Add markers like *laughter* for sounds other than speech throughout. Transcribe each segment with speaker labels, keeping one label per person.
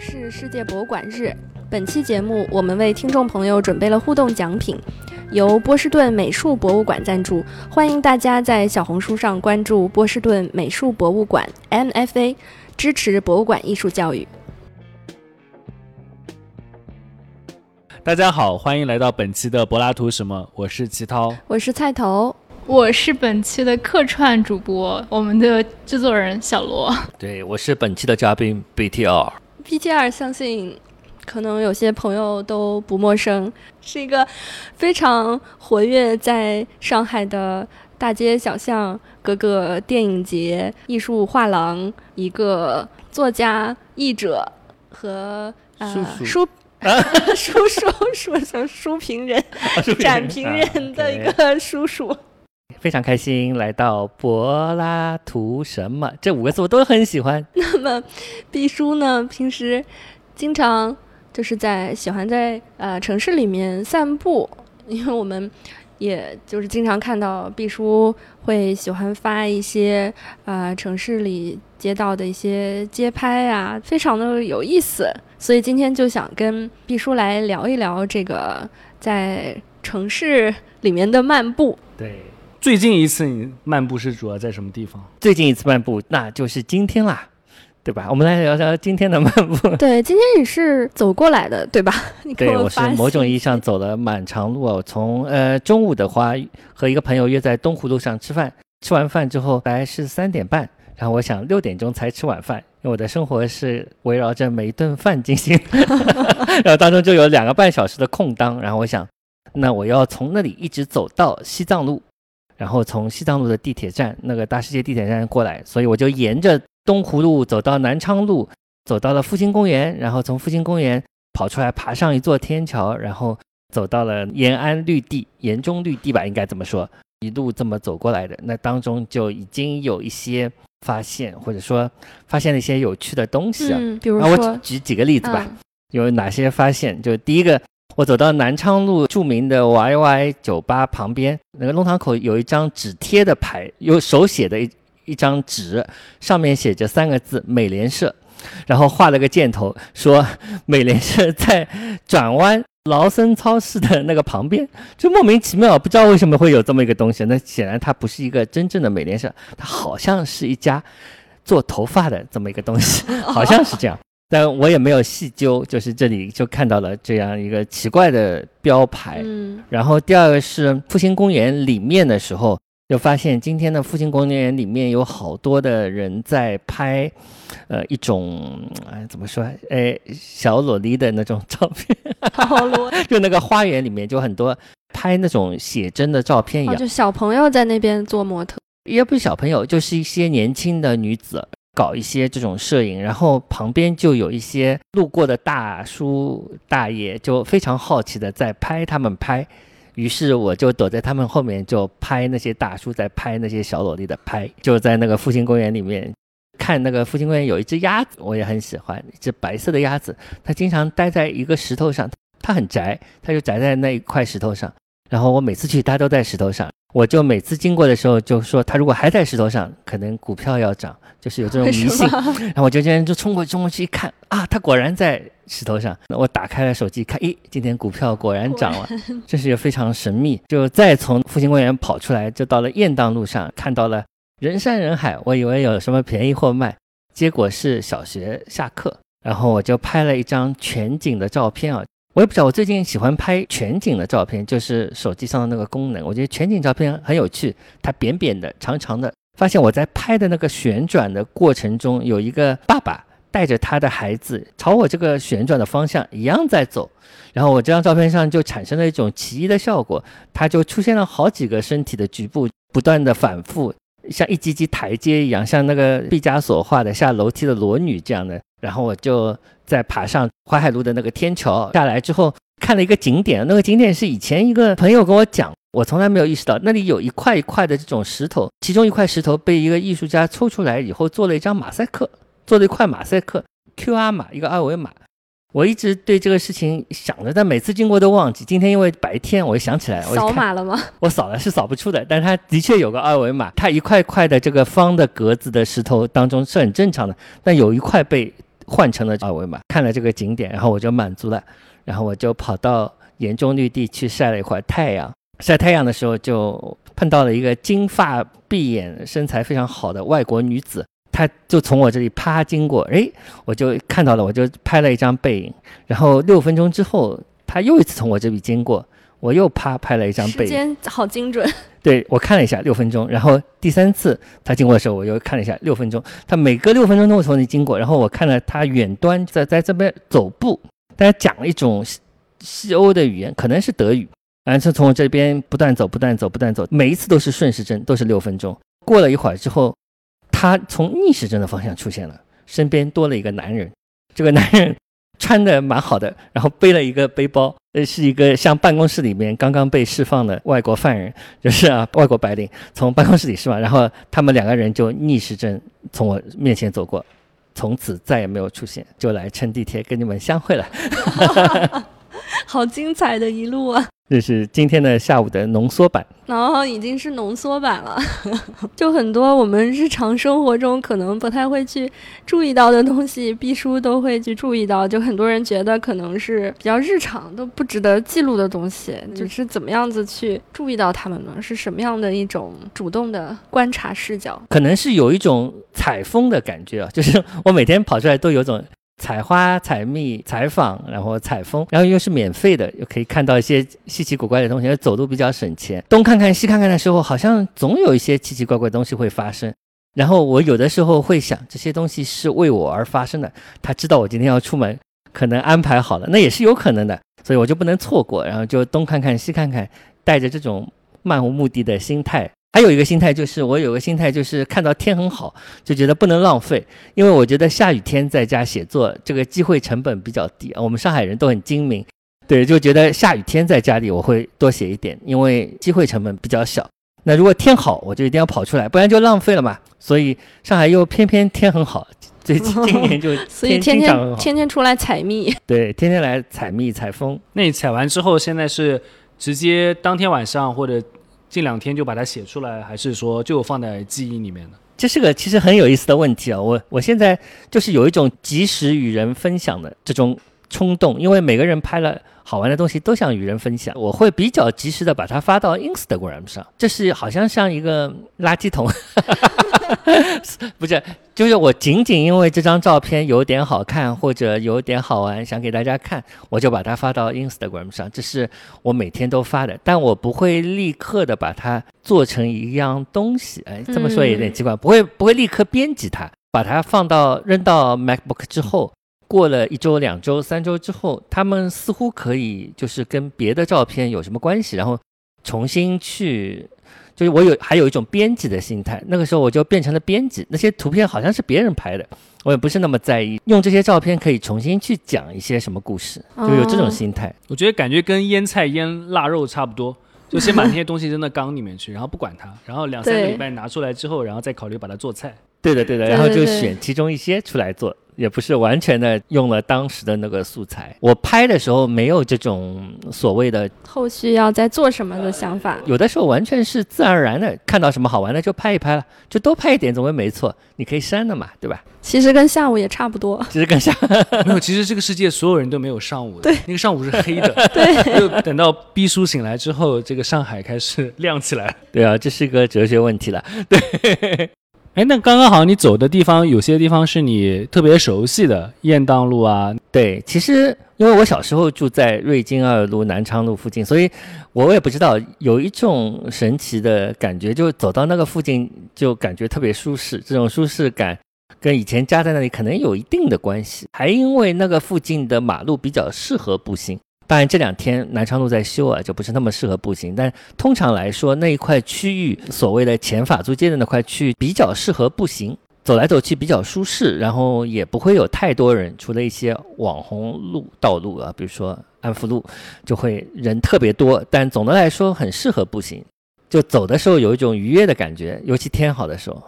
Speaker 1: 是世界博物馆日。本期节目，我们为听众朋友准备了互动奖品，由波士顿美术博物馆赞助。欢迎大家在小红书上关注波士顿美术博物馆 （MFA），支持博物馆艺术教育。
Speaker 2: 大家好，欢迎来到本期的柏拉图什么？我是齐涛，
Speaker 1: 我是菜头，
Speaker 3: 我是本期的客串主播，我们的制作人小罗。
Speaker 4: 对，我是本期的嘉宾 BTR。
Speaker 1: BTR 相信可能有些朋友都不陌生，是一个非常活跃在上海的大街小巷、各个电影节、艺术画廊一个作家、译者和呃书。*laughs* 叔叔说成书评人、展评人的一个叔叔，
Speaker 4: 非常开心来到柏拉图什么这五个字我都很喜欢。*laughs*
Speaker 1: 那么毕叔呢，平时经常就是在喜欢在呃城市里面散步，因为我们也就是经常看到毕叔会喜欢发一些呃城市里街道的一些街拍啊，非常的有意思。所以今天就想跟毕叔来聊一聊这个在城市里面的漫步。
Speaker 2: 对，最近一次你漫步是主要在什么地方？
Speaker 4: 最近一次漫步那就是今天啦，对吧？我们来聊聊今天的漫步。
Speaker 1: 对，今天你是走过来的，对吧？*laughs*
Speaker 4: 对，我是某种意义上走了蛮长路哦。从呃中午的话和一个朋友约在东湖路上吃饭，吃完饭之后大概是三点半，然后我想六点钟才吃晚饭。因为我的生活是围绕着每一顿饭进行，*laughs* *laughs* 然后当中就有两个半小时的空档，然后我想，那我要从那里一直走到西藏路，然后从西藏路的地铁站那个大世界地铁站过来，所以我就沿着东湖路走到南昌路，走到了复兴公园，然后从复兴公园跑出来，爬上一座天桥，然后走到了延安绿地，延中绿地吧，应该怎么说，一路这么走过来的，那当中就已经有一些。发现或者说发现了一些有趣的东西啊，嗯
Speaker 1: 比如说，
Speaker 4: 我举几个例子吧。有哪些发现？就第一个，我走到南昌路著名的 YY 酒吧旁边，那个弄堂口有一张纸贴的牌，有手写的一一张纸，上面写着三个字“美联社”，然后画了个箭头，说美联社在转弯。劳森超市的那个旁边，就莫名其妙，不知道为什么会有这么一个东西。那显然它不是一个真正的美联社，它好像是一家做头发的这么一个东西，*laughs* 好像是这样。但我也没有细究，就是这里就看到了这样一个奇怪的标牌。嗯，然后第二个是复兴公园里面的时候。就发现今天的复兴公园里面有好多的人在拍，呃，一种哎怎么说？哎小萝莉的那种照片，*laughs* 就那个花园里面就很多拍那种写真的照片一样，
Speaker 1: 就小朋友在那边做模特，
Speaker 4: 也不是小朋友，就是一些年轻的女子搞一些这种摄影，然后旁边就有一些路过的大叔大爷就非常好奇的在拍他们拍。于是我就躲在他们后面，就拍那些大叔在拍那些小萝莉的拍，就在那个复兴公园里面看那个复兴公园有一只鸭子，我也很喜欢，一只白色的鸭子，它经常待在一个石头上，它很宅，它就宅在那一块石头上。然后我每次去，它都在石头上，我就每次经过的时候就说，它如果还在石头上，可能股票要涨，就是有这种迷信。*laughs* *laughs* 然后我就今天就冲过冲过去一看，啊，它果然在石头上。我打开了手机看，咦，今天股票果然涨了，这是非常神秘。就再从复兴公园跑出来，就到了雁荡路上，看到了人山人海，我以为有什么便宜货卖，结果是小学下课。然后我就拍了一张全景的照片啊。我也不知道，我最近喜欢拍全景的照片，就是手机上的那个功能。我觉得全景照片很有趣，它扁扁的、长长的。发现我在拍的那个旋转的过程中，有一个爸爸带着他的孩子朝我这个旋转的方向一样在走，然后我这张照片上就产生了一种奇异的效果，它就出现了好几个身体的局部不断的反复，像一级级台阶一样，像那个毕加索画的下楼梯的裸女这样的。然后我就在爬上淮海路的那个天桥下来之后，看了一个景点。那个景点是以前一个朋友跟我讲，我从来没有意识到那里有一块一块的这种石头，其中一块石头被一个艺术家抽出来以后做了一张马赛克，做了一块马赛克 QR 码，一个二维码。我一直对这个事情想着，但每次经过都忘记。今天因为白天，我想起来，我
Speaker 1: 扫码了吗？*laughs*
Speaker 4: 我扫了是扫不出的，但它的确有个二维码。它一块块的这个方的格子的石头当中是很正常的，但有一块被。换成了二维码，看了这个景点，然后我就满足了，然后我就跑到岩中绿地去晒了一会儿太阳。晒太阳的时候就碰到了一个金发碧眼、身材非常好的外国女子，她就从我这里啪经过，诶，我就看到了，我就拍了一张背影。然后六分钟之后，她又一次从我这里经过，我又啪拍了一张背影。
Speaker 1: 时间好精准，*laughs*
Speaker 4: 对我看了一下六分钟，然后第三次他经过的时候，我又看了一下六分钟。他每隔六分钟都会从你经过，然后我看了他远端在在这边走步，大家讲了一种西西欧的语言，可能是德语。然后从我这边不断走，不断走，不断走，每一次都是顺时针，都是六分钟。过了一会儿之后，他从逆时针的方向出现了，身边多了一个男人。这个男人穿的蛮好的，然后背了一个背包，呃，是一个像办公室里面刚刚被释放的外国犯人，就是啊，外国白领从办公室里释放，然后他们两个人就逆时针从我面前走过，从此再也没有出现，就来乘地铁跟你们相会了。*laughs*
Speaker 1: 好精彩的一路啊！
Speaker 4: 这是今天的下午的浓缩版，
Speaker 1: 然后已经是浓缩版了，*laughs* 就很多我们日常生活中可能不太会去注意到的东西，毕叔都会去注意到。就很多人觉得可能是比较日常都不值得记录的东西，就是怎么样子去注意到他们呢？是什么样的一种主动的观察视角？
Speaker 4: 可能是有一种采风的感觉啊，就是我每天跑出来都有种。采花、采蜜、采访，然后采风，然后又是免费的，又可以看到一些稀奇古怪的东西，走路比较省钱。东看看西看看的时候，好像总有一些奇奇怪怪的东西会发生。然后我有的时候会想，这些东西是为我而发生的。他知道我今天要出门，可能安排好了，那也是有可能的，所以我就不能错过。然后就东看看西看看，带着这种漫无目的的心态。还有一个心态就是，我有个心态就是看到天很好，就觉得不能浪费，因为我觉得下雨天在家写作这个机会成本比较低啊。我们上海人都很精明，对，就觉得下雨天在家里我会多写一点，因为机会成本比较小。那如果天好，我就一定要跑出来，不然就浪费了嘛。所以上海又偏偏天很好，最近今 *laughs* 年就
Speaker 1: 所以天天天天出来采蜜，*laughs*
Speaker 4: 对，天天来采蜜采风。
Speaker 2: 那你采完之后，现在是直接当天晚上或者？近两天就把它写出来，还是说就放在记忆里面呢？
Speaker 4: 这是个其实很有意思的问题啊！我我现在就是有一种及时与人分享的这种冲动，因为每个人拍了好玩的东西都想与人分享，我会比较及时的把它发到 Instagram 上，这是好像像一个垃圾桶。*laughs* 不是，就是我仅仅因为这张照片有点好看或者有点好玩，想给大家看，我就把它发到 Instagram 上。这是我每天都发的，但我不会立刻的把它做成一样东西。哎，这么说也有点奇怪，不会不会立刻编辑它，把它放到扔到 MacBook 之后，过了一周、两周、三周之后，他们似乎可以就是跟别的照片有什么关系，然后重新去。就是我有还有一种编辑的心态，那个时候我就变成了编辑。那些图片好像是别人拍的，我也不是那么在意。用这些照片可以重新去讲一些什么故事，就有这种心态。
Speaker 2: 我觉得感觉跟腌菜腌腊肉差不多，就先把那些东西扔到缸里面去，然后不管它，然后两三个礼拜拿出来之后，然后再考虑把它做菜。
Speaker 4: 对的，对的，然后就选其中一些出来做。也不是完全的用了当时的那个素材，我拍的时候没有这种所谓的
Speaker 1: 后续要再做什么的想法，
Speaker 4: 有的时候完全是自然而然的，看到什么好玩的就拍一拍了，就多拍一点总归没错。你可以删的嘛，对吧？
Speaker 1: 其实跟下午也差不多，
Speaker 4: 其实跟下 *laughs*
Speaker 2: 没有，其实这个世界所有人都没有上午的，
Speaker 1: 对，
Speaker 2: 那个上午是黑的，*laughs*
Speaker 1: 对。
Speaker 2: 就等到逼叔醒来之后，这个上海开始亮起来，
Speaker 4: 对啊，这是一个哲学问题了，对。
Speaker 2: 哎，那刚刚好，你走的地方有些地方是你特别熟悉的，雁荡路啊。
Speaker 4: 对，其实因为我小时候住在瑞金二路南昌路附近，所以我也不知道有一种神奇的感觉，就走到那个附近就感觉特别舒适。这种舒适感跟以前家在那里可能有一定的关系，还因为那个附近的马路比较适合步行。当然这两天南昌路在修啊，就不是那么适合步行。但通常来说，那一块区域，所谓的前法租界的那块区域，比较适合步行，走来走去比较舒适，然后也不会有太多人，除了一些网红路道路啊，比如说安福路，就会人特别多。但总的来说，很适合步行，就走的时候有一种愉悦的感觉，尤其天好的时候。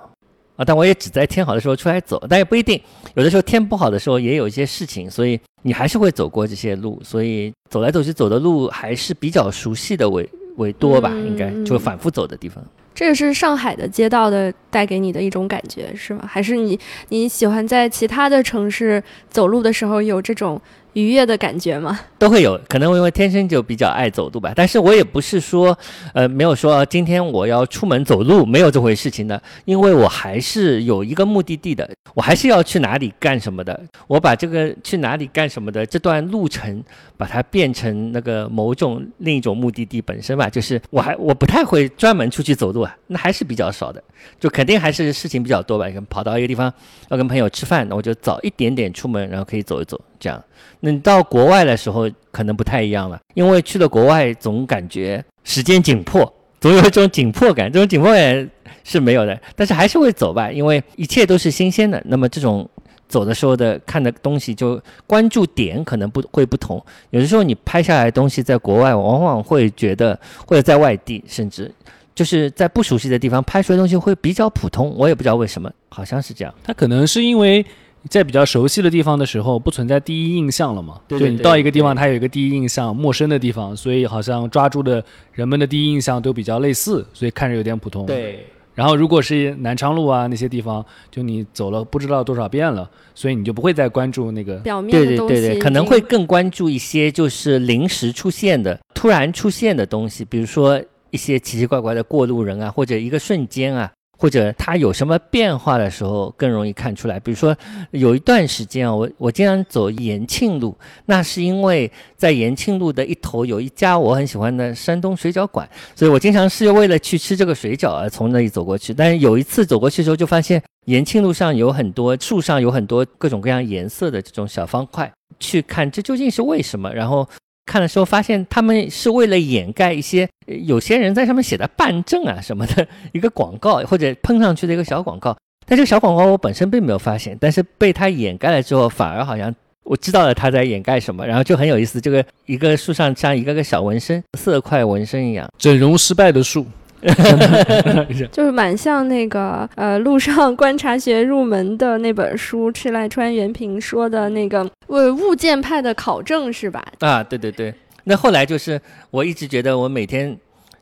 Speaker 4: 啊，但我也只在天好的时候出来走，但也不一定。有的时候天不好的时候，也有一些事情，所以你还是会走过这些路。所以走来走去走的路还是比较熟悉的为为多吧，应该就反复走的地方。
Speaker 1: 这个是上海的街道的带给你的一种感觉，是吗？还是你你喜欢在其他的城市走路的时候有这种愉悦的感觉吗？
Speaker 4: 都会有可能因为天生就比较爱走路吧。但是我也不是说，呃，没有说今天我要出门走路，没有这回事情的。因为我还是有一个目的地的，我还是要去哪里干什么的。我把这个去哪里干什么的这段路程，把它变成那个某种另一种目的地本身吧。就是我还我不太会专门出去走路啊，那还是比较少的。就肯定还是事情比较多吧。跑到一个地方要跟朋友吃饭，那我就早一点点出门，然后可以走一走，这样。那你到国外的时候可能不太一样了，因为去了国外总感觉时间紧迫，总有一种紧迫感，这种紧迫感是没有的，但是还是会走吧，因为一切都是新鲜的。那么这种走的时候的看的东西就关注点可能不会不同，有的时候你拍下来的东西在国外往往会觉得，或者在外地甚至就是在不熟悉的地方拍出来的东西会比较普通，我也不知道为什么，好像是这样。
Speaker 2: 它可能是因为。在比较熟悉的地方的时候，不存在第一印象了嘛？
Speaker 4: 对
Speaker 2: 就你到一个地方，它有一个第一印象，陌生的地方，所以好像抓住的人们的第一印象都比较类似，所以看着有点普通。
Speaker 4: 对。
Speaker 2: 然后如果是南昌路啊那些地方，就你走了不知道多少遍了，所以你就不会再关注那个
Speaker 1: 表面
Speaker 4: 的东西。对对对对，可能会更关注一些就是临时出现的、突然出现的东西，比如说一些奇奇怪怪的过路人啊，或者一个瞬间啊。或者它有什么变化的时候更容易看出来。比如说，有一段时间啊，我我经常走延庆路，那是因为在延庆路的一头有一家我很喜欢的山东水饺馆，所以我经常是为了去吃这个水饺而从那里走过去。但是有一次走过去的时候，就发现延庆路上有很多树上有很多各种各样颜色的这种小方块，去看这究竟是为什么。然后。看的时候发现他们是为了掩盖一些有些人在上面写的办证啊什么的一个广告或者喷上去的一个小广告，但这个小广告我本身并没有发现，但是被他掩盖了之后，反而好像我知道了他在掩盖什么，然后就很有意思。这个一个树上像一个个小纹身，色块纹身一样，
Speaker 2: 整容失败的树。*laughs*
Speaker 1: 就是蛮像那个呃，路上观察学入门的那本书，赤濑川原平说的那个为物件派的考证是吧？
Speaker 4: 啊，对对对。那后来就是我一直觉得我每天，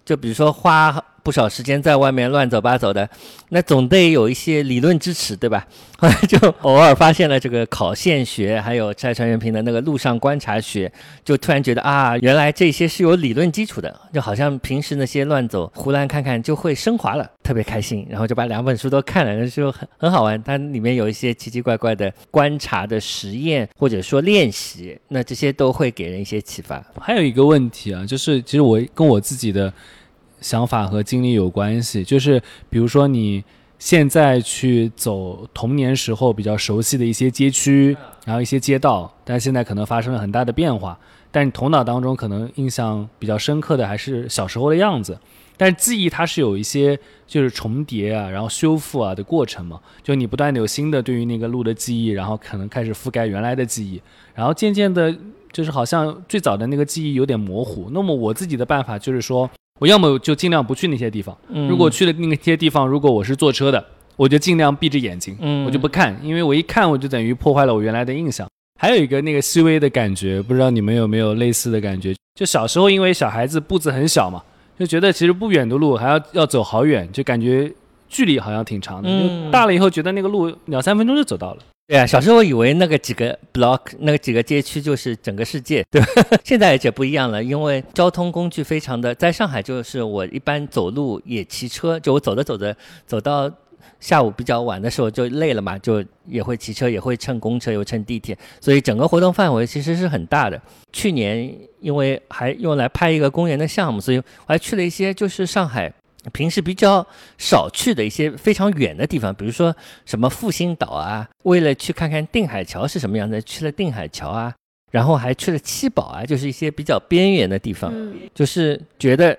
Speaker 4: 就比如说花。不少时间在外面乱走八走的，那总得有一些理论支持，对吧？后 *laughs* 来就偶尔发现了这个考线学，还有蔡传元平的那个路上观察学，就突然觉得啊，原来这些是有理论基础的，就好像平时那些乱走胡乱看看就会升华了，特别开心。然后就把两本书都看了那，就很很好玩。它里面有一些奇奇怪怪的观察的实验，或者说练习，那这些都会给人一些启发。
Speaker 2: 还有一个问题啊，就是其实我跟我自己的。想法和经历有关系，就是比如说你现在去走童年时候比较熟悉的一些街区，然后一些街道，但现在可能发生了很大的变化，但你头脑当中可能印象比较深刻的还是小时候的样子，但是记忆它是有一些就是重叠啊，然后修复啊的过程嘛，就你不断的有新的对于那个路的记忆，然后可能开始覆盖原来的记忆，然后渐渐的，就是好像最早的那个记忆有点模糊。那么我自己的办法就是说。我要么就尽量不去那些地方，如果去了那些地方，如果我是坐车的，我就尽量闭着眼睛，我就不看，因为我一看我就等于破坏了我原来的印象。还有一个那个细微的感觉，不知道你们有没有类似的感觉？就小时候因为小孩子步子很小嘛，就觉得其实不远的路还要要走好远，就感觉距离好像挺长的。大了以后觉得那个路两三分钟就走到了。
Speaker 4: 对啊，小时候以为那个几个 block 那个几个街区就是整个世界，对吧？*laughs* 现在就不一样了，因为交通工具非常的，在上海就是我一般走路也骑车，就我走着走着走到下午比较晚的时候就累了嘛，就也会骑车，也会乘公车，又乘地铁，所以整个活动范围其实是很大的。去年因为还用来拍一个公园的项目，所以我还去了一些就是上海。平时比较少去的一些非常远的地方，比如说什么复兴岛啊，为了去看看定海桥是什么样的，去了定海桥啊，然后还去了七宝啊，就是一些比较边缘的地方，就是觉得。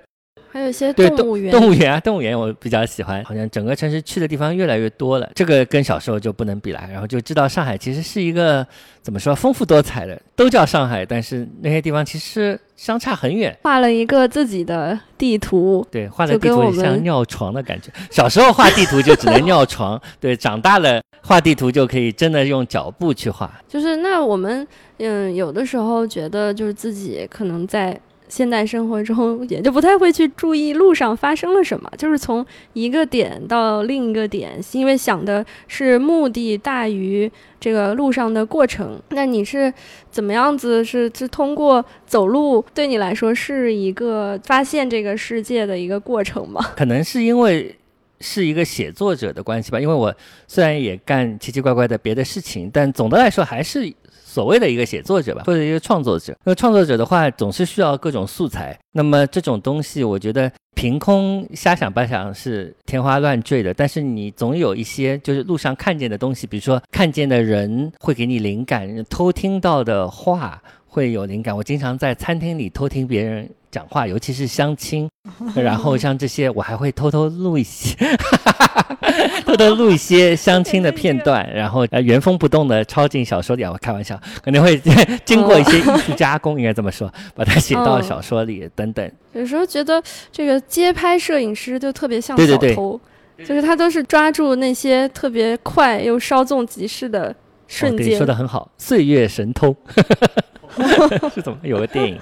Speaker 1: 还有一些动物园，
Speaker 4: 动物园啊，*laughs* 动物园我比较喜欢。好像整个城市去的地方越来越多了，这个跟小时候就不能比了。然后就知道上海其实是一个怎么说丰富多彩的，都叫上海，但是那些地方其实相差很远。
Speaker 1: 画了一个自己的地图，
Speaker 4: 对，画的地图像尿床的感觉。小时候画地图就只能尿床，对，长大了画地图就可以真的用脚步去画。
Speaker 1: 就是那我们嗯，有的时候觉得就是自己可能在。现代生活中，也就不太会去注意路上发生了什么，就是从一个点到另一个点，因为想的是目的大于这个路上的过程。那你是怎么样子？是是通过走路，对你来说是一个发现这个世界的一个过程吗？
Speaker 4: 可能是因为。是一个写作者的关系吧，因为我虽然也干奇奇怪怪的别的事情，但总的来说还是所谓的一个写作者吧，或者一个创作者。那创作者的话，总是需要各种素材。那么这种东西，我觉得凭空瞎想八想是天花乱坠的。但是你总有一些就是路上看见的东西，比如说看见的人会给你灵感，偷听到的话会有灵感。我经常在餐厅里偷听别人。讲话，尤其是相亲，*laughs* 然后像这些，我还会偷偷录一些，*laughs* 偷偷录一些相亲的片段，然后呃原封不动的抄进小说里。我开玩笑，可能会经过一些艺术加工，应该这么说，*laughs* 把它写到小说里等等。
Speaker 1: 有时候觉得这个街拍摄影师就特别像
Speaker 4: 小偷，
Speaker 1: 就是他都是抓住那些特别快又稍纵即逝的瞬间。
Speaker 4: 说的很好，岁月神偷。*laughs* 是怎么有个电影，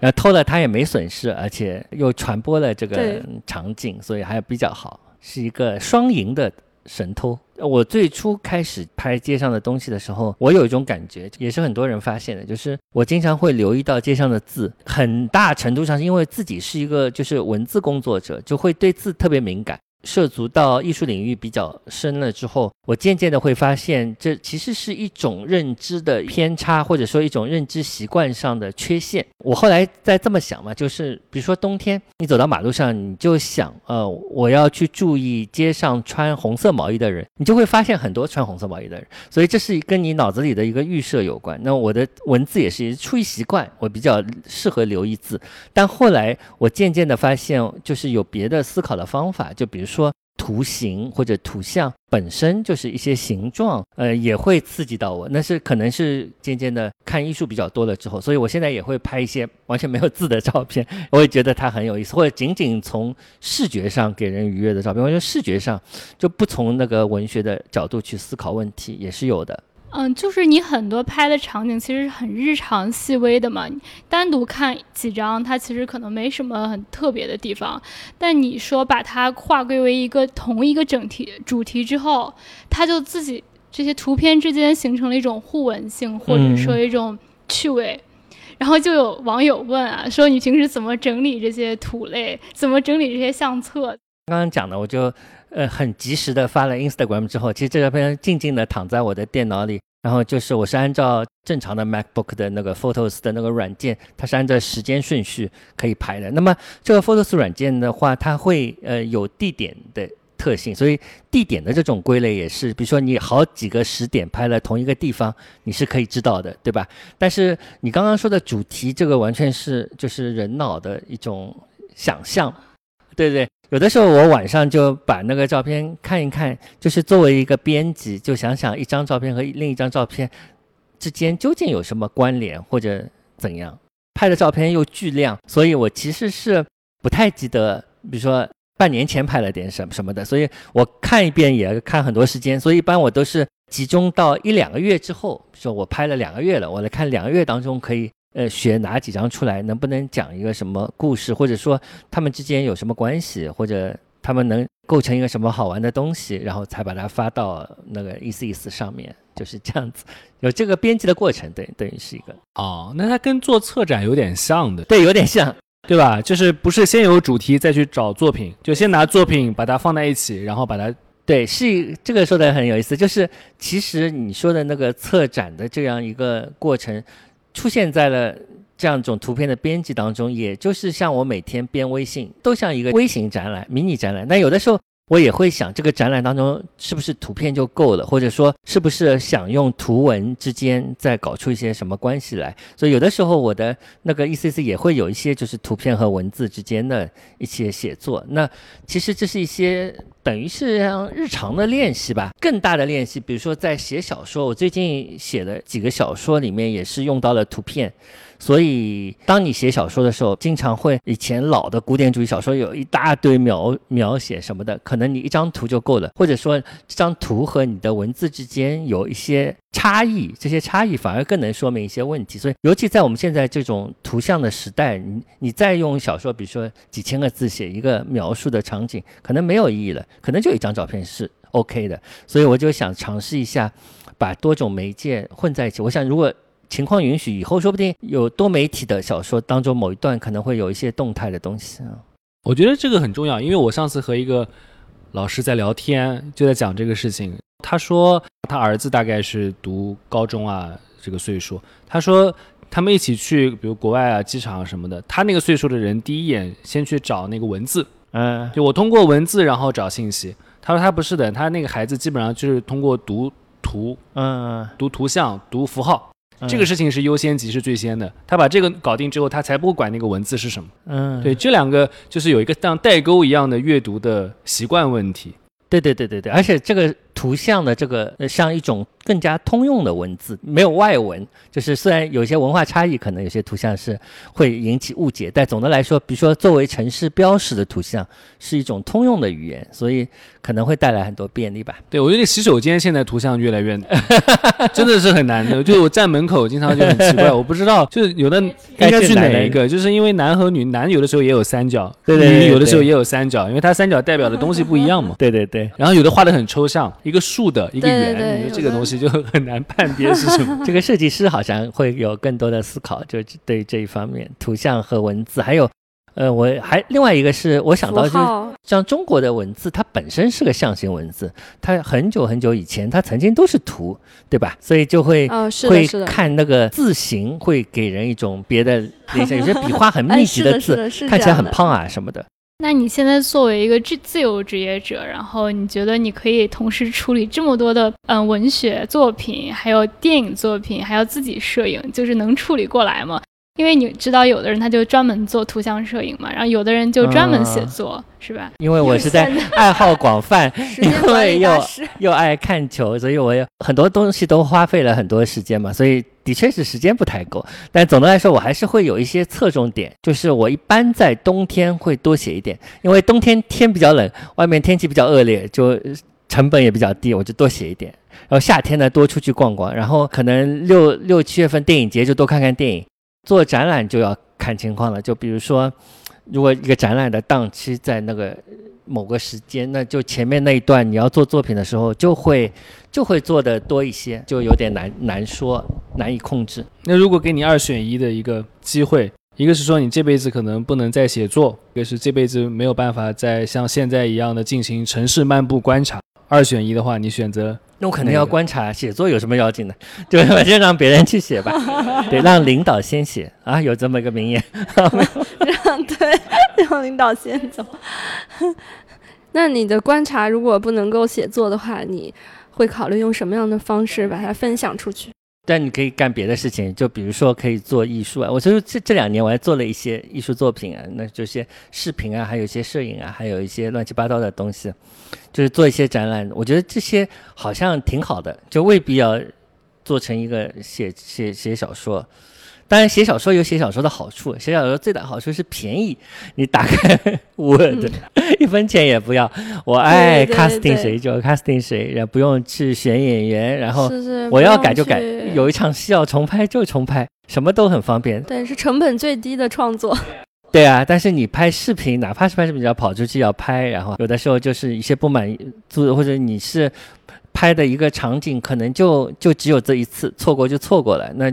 Speaker 4: 然后偷了他也没损失，而且又传播了这个场景，所以还比较好，是一个双赢的神偷。我最初开始拍街上的东西的时候，我有一种感觉，也是很多人发现的，就是我经常会留意到街上的字，很大程度上是因为自己是一个就是文字工作者，就会对字特别敏感。涉足到艺术领域比较深了之后，我渐渐的会发现，这其实是一种认知的偏差，或者说一种认知习惯上的缺陷。我后来在这么想嘛，就是比如说冬天，你走到马路上，你就想，呃，我要去注意街上穿红色毛衣的人，你就会发现很多穿红色毛衣的人。所以这是跟你脑子里的一个预设有关。那我的文字也是出于习惯，我比较适合留意字。但后来我渐渐的发现，就是有别的思考的方法，就比如。说说图形或者图像本身就是一些形状，呃，也会刺激到我。那是可能是渐渐的看艺术比较多了之后，所以我现在也会拍一些完全没有字的照片，我也觉得它很有意思，或者仅仅从视觉上给人愉悦的照片，我觉得视觉上就不从那个文学的角度去思考问题也是有的。
Speaker 3: 嗯，就是你很多拍的场景其实很日常细微的嘛，单独看几张，它其实可能没什么很特别的地方。但你说把它划归为一个同一个整体主题之后，它就自己这些图片之间形成了一种互文性，或者说一种趣味。然后就有网友问啊，说你平时怎么整理这些图类，怎么整理这些相册？
Speaker 4: 刚刚讲的，我就。呃，很及时的发了 Instagram 之后，其实这照片静静的躺在我的电脑里，然后就是我是按照正常的 MacBook 的那个 Photos 的那个软件，它是按照时间顺序可以拍的。那么这个 Photos 软件的话，它会呃有地点的特性，所以地点的这种归类也是，比如说你好几个时点拍了同一个地方，你是可以知道的，对吧？但是你刚刚说的主题，这个完全是就是人脑的一种想象，对对。有的时候我晚上就把那个照片看一看，就是作为一个编辑，就想想一张照片和另一张照片之间究竟有什么关联或者怎样。拍的照片又巨亮，所以我其实是不太记得，比如说半年前拍了点什么什么的，所以我看一遍也看很多时间。所以一般我都是集中到一两个月之后，说我拍了两个月了，我来看两个月当中可以。呃，选哪几张出来？能不能讲一个什么故事，或者说他们之间有什么关系，或者他们能构成一个什么好玩的东西，然后才把它发到那个意思意思上面，就是这样子。有这个编辑的过程，等等于是一个
Speaker 2: 哦，那它跟做策展有点像的，
Speaker 4: 对，有点像，
Speaker 2: 对吧？就是不是先有主题再去找作品，就先拿作品把它放在一起，然后把它
Speaker 4: 对，是这个说的很有意思，就是其实你说的那个策展的这样一个过程。出现在了这样一种图片的编辑当中，也就是像我每天编微信，都像一个微型展览、迷你展览。那有的时候我也会想，这个展览当中是不是图片就够了，或者说是不是想用图文之间再搞出一些什么关系来？所以有的时候我的那个 E C C 也会有一些就是图片和文字之间的一些写作。那其实这是一些等于是让日常的练习吧，更大的练习，比如说在写小说，我最近写的几个小说里面也是用到了图片。所以，当你写小说的时候，经常会以前老的古典主义小说有一大堆描描写什么的，可能你一张图就够了，或者说这张图和你的文字之间有一些差异，这些差异反而更能说明一些问题。所以，尤其在我们现在这种图像的时代，你你再用小说，比如说几千个字写一个描述的场景，可能没有意义了，可能就一张照片是 OK 的。所以，我就想尝试一下，把多种媒介混在一起。我想，如果情况允许，以后说不定有多媒体的小说当中某一段可能会有一些动态的东西啊。
Speaker 2: 我觉得这个很重要，因为我上次和一个老师在聊天，就在讲这个事情。他说他儿子大概是读高中啊这个岁数，他说他们一起去，比如国外啊机场什么的，他那个岁数的人第一眼先去找那个文字，
Speaker 4: 嗯，
Speaker 2: 就我通过文字然后找信息。他说他不是的，他那个孩子基本上就是通过读图，
Speaker 4: 嗯，
Speaker 2: 读图像，读符号。这个事情是优先级是最先的，他把这个搞定之后，他才不管那个文字是什么。
Speaker 4: 嗯，
Speaker 2: 对，这两个就是有一个像代沟一样的阅读的习惯问题。
Speaker 4: 对对对对对，而且这个图像的这个像一种。更加通用的文字，没有外文，就是虽然有些文化差异，可能有些图像是会引起误解，但总的来说，比如说作为城市标识的图像，是一种通用的语言，所以可能会带来很多便利吧。
Speaker 2: 对我觉得洗手间现在图像越来越，*laughs* 真的是很难的。就我站门口，经常就很奇怪，*laughs* 我不知道，就是有的应该去哪一个，就是因为男和女，男有的时候也有三角，
Speaker 4: 对对，
Speaker 2: 女有的时候也有三角，因为它三角代表的东西不一样嘛。*laughs*
Speaker 4: 对对对，
Speaker 2: 然后有的画的很抽象，一个竖的，一个圆，你说这个东西。就很难判别是什么。*laughs*
Speaker 4: 这个设计师好像会有更多的思考，就对这一方面，图像和文字，还有，呃，我还另外一个是我想到，就是像中国的文字，它本身是个象形文字，它很久很久以前，它曾经都是图，对吧？所以就会会看那个字形，会给人一种别的联想，有 *laughs* 些笔画很密集的字，看起来很胖啊什么的。
Speaker 3: 那你现在作为一个自自由职业者，然后你觉得你可以同时处理这么多的嗯文学作品，还有电影作品，还要自己摄影，就是能处理过来吗？因为你知道，有的人他就专门做图像摄影嘛，然后有的人就专门写作，是吧？
Speaker 4: 因为我是在爱好广泛，*laughs* 因为又又爱看球，所以我有很多东西都花费了很多时间嘛，所以的确是时间不太够。但总的来说，我还是会有一些侧重点，就是我一般在冬天会多写一点，因为冬天天比较冷，外面天气比较恶劣，就成本也比较低，我就多写一点。然后夏天呢，多出去逛逛，然后可能六六七月份电影节就多看看电影。做展览就要看情况了，就比如说，如果一个展览的档期在那个某个时间，那就前面那一段你要做作品的时候，就会就会做的多一些，就有点难难说，难以控制。
Speaker 2: 那如果给你二选一的一个机会，一个是说你这辈子可能不能再写作，一个是这辈子没有办法再像现在一样的进行城市漫步观察。二选一的话，你选择？
Speaker 4: 那我肯定要观察写作有什么要紧的，*laughs* 对吧？就让别人去写吧，*laughs* 对让领导先写啊，有这么一个名言。*laughs*
Speaker 1: 让对，让领导先走。那你的观察如果不能够写作的话，你会考虑用什么样的方式把它分享出去？
Speaker 4: 但你可以干别的事情，就比如说可以做艺术啊。我就是这这两年我还做了一些艺术作品啊，那这些视频啊，还有一些摄影啊，还有一些乱七八糟的东西，就是做一些展览。我觉得这些好像挺好的，就未必要做成一个写写写小说。当然，写小说有写小说的好处。写小说最大好处是便宜，你打开 *laughs* Word，一分钱也不要。我爱 casting 谁就 casting 谁，然后不用去选演员，然后我要改就改。有一场戏要重拍就重拍，什么都很方便。
Speaker 1: 对，是成本最低的创作。
Speaker 4: 对啊，但是你拍视频，哪怕是拍视频要跑出去要拍，然后有的时候就是一些不满足，或者你是拍的一个场景，可能就就只有这一次，错过就错过了。那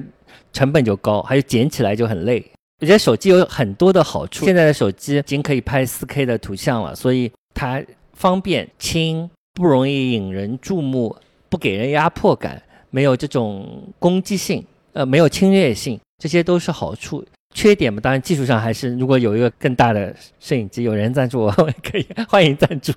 Speaker 4: 成本就高，还有捡起来就很累。我觉得手机有很多的好处，现在的手机已经可以拍 4K 的图像了，所以它方便、轻，不容易引人注目，不给人压迫感，没有这种攻击性，呃，没有侵略性，这些都是好处。缺点嘛，当然技术上还是，如果有一个更大的摄影机，有人赞助我，我也可以 *laughs* 欢迎赞助。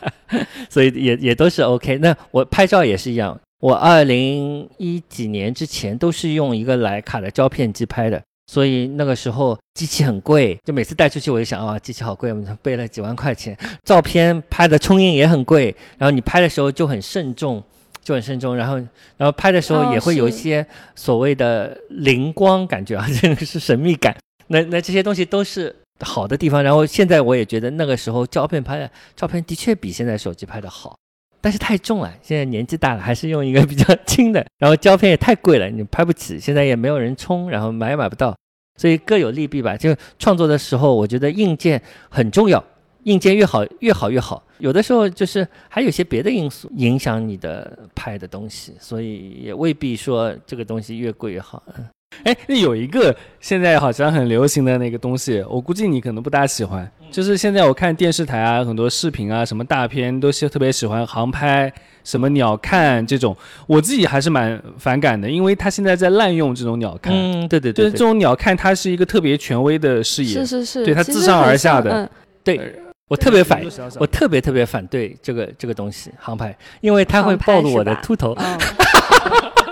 Speaker 4: *laughs* 所以也也都是 OK。那我拍照也是一样。我二零一几年之前都是用一个徕卡的胶片机拍的，所以那个时候机器很贵，就每次带出去我就想啊，机器好贵，我们备了几万块钱，照片拍的冲印也很贵，然后你拍的时候就很慎重。就很慎重，然后，然后拍的时候也会有一些所谓的灵光感觉啊，这个是神秘感。那那这些东西都是好的地方。然后现在我也觉得那个时候胶片拍的照片的确比现在手机拍的好，但是太重了。现在年纪大了，还是用一个比较轻的。然后胶片也太贵了，你拍不起，现在也没有人充，然后买也买不到，所以各有利弊吧。就创作的时候，我觉得硬件很重要。硬件越好越好越好，有的时候就是还有些别的因素影响你的拍的东西，所以也未必说这个东西越贵越好。嗯
Speaker 2: 哎，那有一个现在好像很流行的那个东西，我估计你可能不大喜欢。就是现在我看电视台啊，很多视频啊，什么大片都是特别喜欢航拍，什么鸟看这种，我自己还是蛮反感的，因为他现在在滥用这种鸟看。
Speaker 4: 嗯，对对对
Speaker 2: 就是这种鸟看，它是一个特别权威的视野
Speaker 1: 是，是是，
Speaker 2: 对它自上而下的
Speaker 1: 嗯
Speaker 4: 对，我特别反我特别特别反对这个这个东西航拍，因为它会暴露我的秃头，
Speaker 1: 哦 *laughs*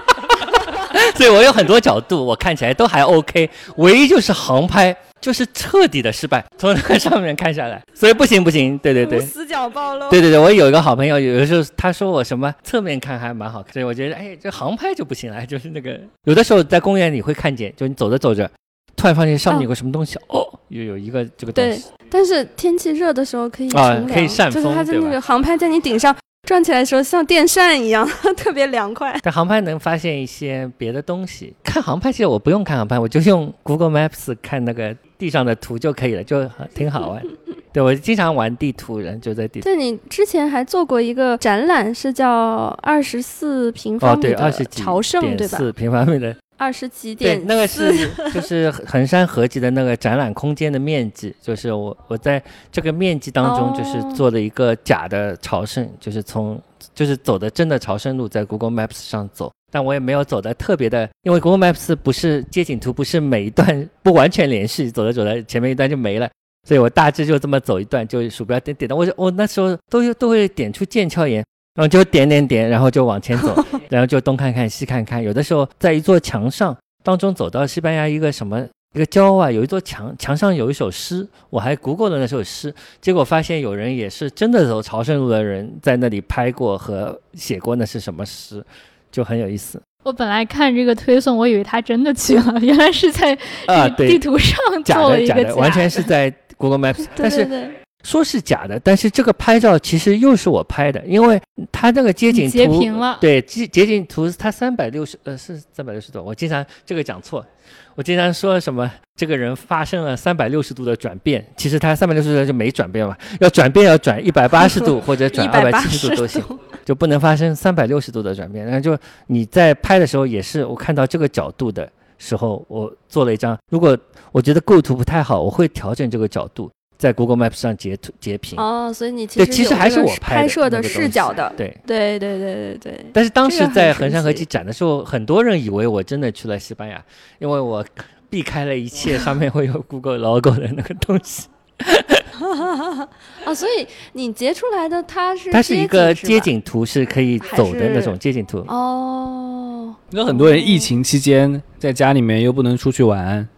Speaker 1: *laughs*
Speaker 4: 所以我有很多角度，我看起来都还 OK，唯一就是航拍就是彻底的失败，从那个上面看下来，*laughs* 所以不行不行，对对对。
Speaker 1: 死角暴露。
Speaker 4: 对对对，我有一个好朋友，有的时候他说我什么侧面看还蛮好看，所以我觉得哎，这航拍就不行了，就是那个有的时候在公园里会看见，就你走着走着，突然发现上面有个什么东西，哦，又有一个这个东
Speaker 1: 对
Speaker 4: 西，
Speaker 1: 但是天气热的时候可以
Speaker 4: 啊
Speaker 1: 乘凉，
Speaker 4: 可以扇风
Speaker 1: 就是它在那个航拍在你顶上转起来的时候，像电扇一样，*laughs* 特别凉快。
Speaker 4: 在航拍能发现一些别的东西。看航拍其实我不用看航拍，我就用 Google Maps 看那个地上的图就可以了，就挺好玩。*laughs* 对我经常玩地图，人就在地图。
Speaker 1: 对你之前还做过一个展览，是叫二十四平方米的朝圣，
Speaker 4: 点
Speaker 1: 对吧？
Speaker 4: 四平方米的，
Speaker 1: 二十几
Speaker 4: 对
Speaker 1: 点，
Speaker 4: 那个是就是衡山合集的那个展览空间的面积，就是我我在这个面积当中就是
Speaker 1: 哦
Speaker 4: 做了一个假的朝圣，就是从就是走的真的朝圣路，在 Google Maps 上走。但我也没有走的特别的，因为 Google Maps 不是街景图，不是每一段不完全连续，走着走着前面一段就没了，所以我大致就这么走一段，就鼠标点点到，我就我那时候都都会点出腱鞘炎，然后就点点点，然后就往前走，*laughs* 然后就东看看西看看，有的时候在一座墙上当中走到西班牙一个什么一个郊外，有一座墙，墙上有一首诗，我还 Google 了那首诗，结果发现有人也是真的走朝圣路的人在那里拍过和写过那是什么诗，就很有意思。
Speaker 3: 我本来看这个推送，我以为他真的去了，原来是在
Speaker 4: 啊，
Speaker 3: 地，图上 *laughs*
Speaker 4: 假
Speaker 3: 做了一个
Speaker 4: 的假的，完全是在 Google Maps，*laughs* 但是说是假的，但是这个拍照其实又是我拍的，因为它那个街景
Speaker 3: 图截屏了。
Speaker 4: 对，街街景图它三百六十，呃，是三百六十度。我经常这个讲错，我经常说什么这个人发生了三百六十度的转变，其实他三百六十度就没转变嘛，要转变要转一百八十度 *laughs* 或者转二百七十
Speaker 1: 十
Speaker 4: 度都行，就不能发生三百六十度的转变。然后就你在拍的时候也是，我看到这个角度的时候，我做了一张，如果我觉得构图不太好，我会调整这个角度，在 Google Maps 上截图截屏。
Speaker 1: 哦，所以你其
Speaker 4: 对，
Speaker 1: 实
Speaker 4: 其实还是我拍
Speaker 1: 摄的视角的。
Speaker 4: 对。
Speaker 1: 对对对对对，
Speaker 4: 但是当时在衡山合
Speaker 1: 奇
Speaker 4: 集展的时候，很多人以为我真的去了西班牙，因为我避开了一切上面会有 *laughs* Google logo 的那个东西。*laughs*
Speaker 1: 哦，所以你截出来的它是
Speaker 4: 它是一个街
Speaker 1: 街
Speaker 4: 景图，是可以走的那种街景图。
Speaker 1: 哦，
Speaker 2: 那很多人疫情期间在家里面又不能出去玩，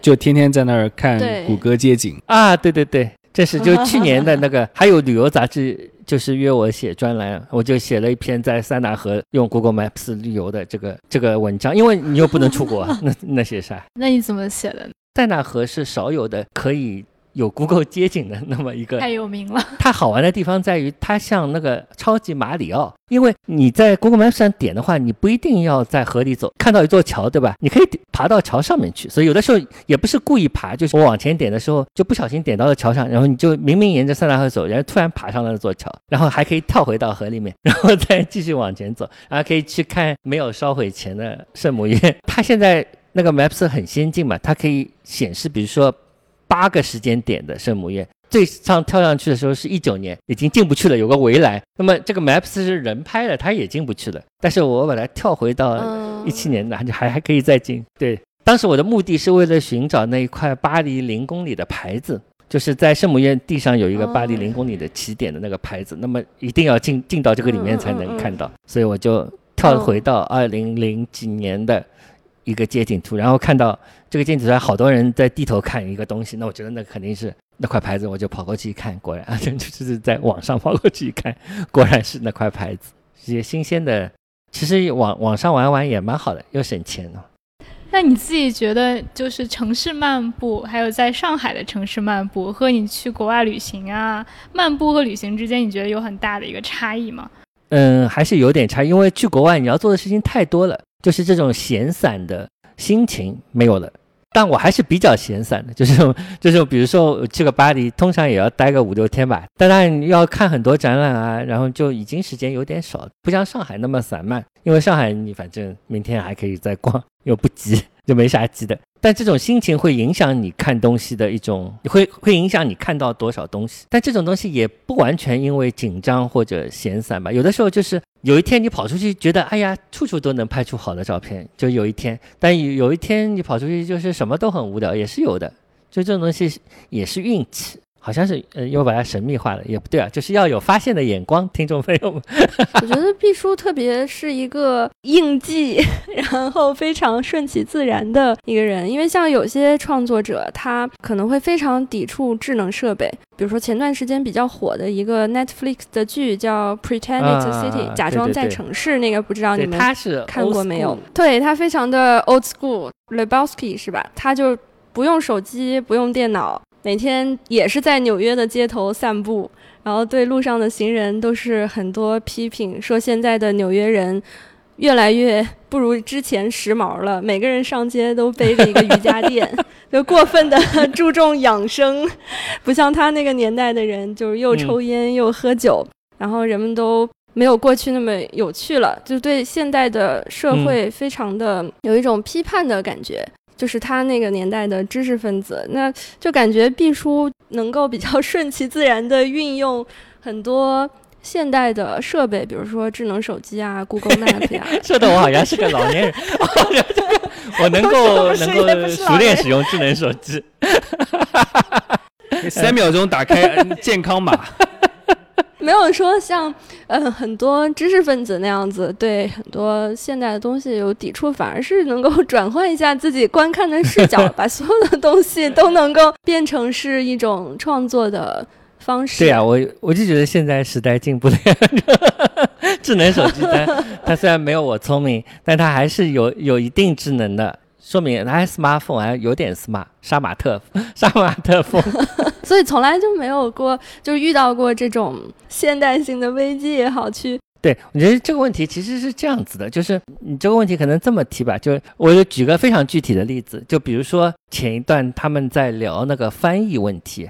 Speaker 2: 就天天在那儿看谷歌街景。
Speaker 4: 啊，对对对，这是就去年的那个，还有旅游杂志就是约我写专栏，我就写了一篇在塞纳河用 Google Maps 旅游的这个这个文章，因为你又不能出国，那 *laughs* 那写啥？
Speaker 3: 那你怎么写的？
Speaker 4: 塞纳河是少有的可以有 Google 街景的那么一个
Speaker 3: 太有名了。*laughs*
Speaker 4: 它好玩的地方在于，它像那个超级马里奥，因为你在 Google Maps 上点的话，你不一定要在河里走，看到一座桥，对吧？你可以爬到桥上面去，所以有的时候也不是故意爬，就是我往前点的时候就不小心点到了桥上，然后你就明明沿着塞纳河走，然后突然爬上了那座桥，然后还可以跳回到河里面，然后再继续往前走，然后可以去看没有烧毁前的圣母院。它现在那个 Maps 很先进嘛，它可以显示，比如说八个时间点的圣母院。最上跳上去的时候是一九年，已经进不去了，有个围栏。那么这个 Maps 是人拍的，它也进不去了。但是我把它跳回到
Speaker 1: 嗯
Speaker 4: 一七年的，就还还可以再进。对，当时我的目的是为了寻找那一块巴黎零公里的牌子，就是在圣母院地上有一个巴黎
Speaker 1: 哦
Speaker 4: 零公里的起点的那个牌子，那么一定要进进到这个里面才能看到，所以我就跳回到二零零几年的一个街景图，然后看到这个街景图上好多人在低头看一个东西，那我觉得那肯定是那块牌子，我就跑过去一看，果然啊，就 *laughs* 就是在网上跑过去一看，果然是那块牌子，一些新鲜的。其实网网上玩玩也蛮好的，又省钱哦。
Speaker 3: 那你自己觉得，就是城市漫步，还有在上海的城市漫步，和你去国外旅行啊，漫步和旅行之间，你觉得有很大的一个差异吗？
Speaker 4: 嗯，还是有点差，因为去国外你要做的事情太多了，就是这种闲散的心情没有了。但我还是比较闲散的，就是 *laughs* 就是比如说去个巴黎，通常也要待个五六天吧。当然要看很多展览啊，然后就已经时间有点少，不像上海那么散漫。因为上海你反正明天还可以再逛，又不急，就没啥急的。但这种心情会影响你看东西的一种，会会影响你看到多少东西。但这种东西也不完全因为紧张或者闲散吧，有的时候就是有一天你跑出去，觉得哎呀，处处都能拍出好的照片，就有一天；但有有一天你跑出去，就是什么都很无聊，也是有的。就这种东西也是运气。好像是，呃，又把它神秘化了，也不对啊，就是要有发现的眼光，听众朋友们。
Speaker 1: 我觉得毕叔特别是一个应季，*laughs* 然后非常顺其自然的一个人，因为像有些创作者，他可能会非常抵触智能设备，比如说前段时间比较火的一个 Netflix 的剧叫《Pretend It's a City》，假装在城市，那个不知道你们看过没有？对他非常的 old school，Lebowski 是吧？他就不用手机，不用电脑。每天也是在纽约的街头散步，然后对路上的行人都是很多批评，说现在的纽约人越来越不如之前时髦了。每个人上街都背着一个瑜伽垫，*laughs* 就过分的注重养生，不像他那个年代的人，就是又抽烟又喝酒。然后人们都没有过去那么有趣了，就对现代的社会非常的有一种批判的感觉。就是他那个年代的知识分子，那就感觉毕叔能够比较顺其自然的运用很多现代的设备，比如说智能手机啊、*laughs* Google Map 呀。
Speaker 4: 说的我好像是个老年人，我能够能够熟练使用智能手机，
Speaker 2: 三秒钟打开健康码。
Speaker 1: 没有说像嗯很多知识分子那样子对很多现代的东西有抵触，反而是能够 *laughs* 转换一下自己观看的视角，*laughs* 把所有的东西都能够变成是一种创作的方式。
Speaker 4: 对呀，我我就觉得现在时代进步了，*laughs* 智能手机它它虽然没有我聪明，但它还是有有一定智能的。说明他 smartphone 还有点 smart，杀马特，*laughs* 杀马特风，*laughs*
Speaker 1: 所以从来就没有过，就是遇到过这种现代性的危机也好去。
Speaker 4: 对，我觉得这个问题其实是这样子的，就是你这个问题可能这么提吧，就我就举个非常具体的例子，就比如说前一段他们在聊那个翻译问题。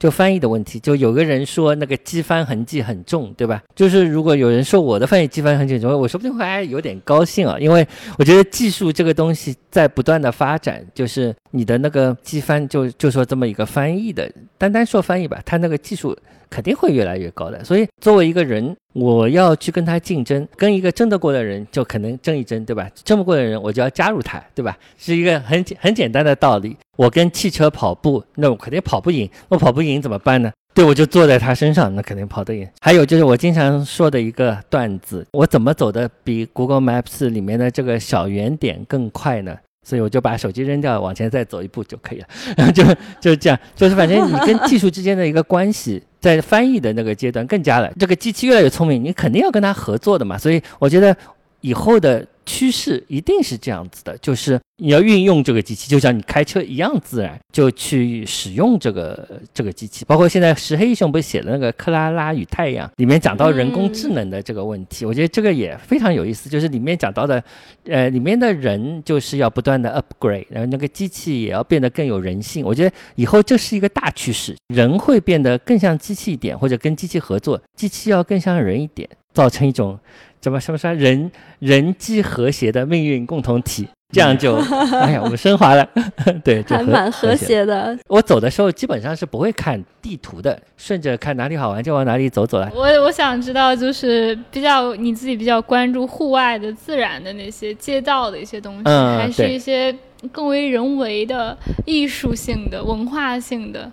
Speaker 4: 就翻译的问题，就有个人说那个机翻痕迹很重，对吧？就是如果有人说我的翻译机翻痕迹很重，我说不定会还有点高兴啊，因为我觉得技术这个东西在不断的发展，就是你的那个机翻，就就说这么一个翻译的，单单说翻译吧，它那个技术。肯定会越来越高的，所以作为一个人，我要去跟他竞争，跟一个争得过的人就可能争一争，对吧？争不过的人，我就要加入他，对吧？是一个很简很简单的道理。我跟汽车跑步，那我肯定跑不赢，我跑不赢怎么办呢？对，我就坐在他身上，那肯定跑得赢。还有就是我经常说的一个段子，我怎么走的比 Google Maps 里面的这个小圆点更快呢？所以我就把手机扔掉，往前再走一步就可以了。然 *laughs* 后就就是这样，就是反正你跟技术之间的一个关系，在翻译的那个阶段更加了。这个机器越来越聪明，你肯定要跟它合作的嘛。所以我觉得以后的。趋势一定是这样子的，就是你要运用这个机器，就像你开车一样自然，就去使用这个这个机器。包括现在石黑一雄不是写的那个《克拉拉与太阳》，里面讲到人工智能的这个问题，我觉得这个也非常有意思。就是里面讲到的，呃，里面的人就是要不断的 upgrade，然后那个机器也要变得更有人性。我觉得以后这是一个大趋势，人会变得更像机器一点，或者跟机器合作，机器要更像人一点，造成一种。怎么什么说人人机和谐的命运共同体，这样就 *laughs* 哎呀，我们升华了，*laughs* 对，
Speaker 1: 还蛮和谐的。
Speaker 4: 我走的时候基本上是不会看地图的，顺着看哪里好玩就往哪里走走了。
Speaker 3: 我我想知道，就是比较你自己比较关注户外的自然的那些街道的一些东西，还是一些更为人为的艺术性的文化性的。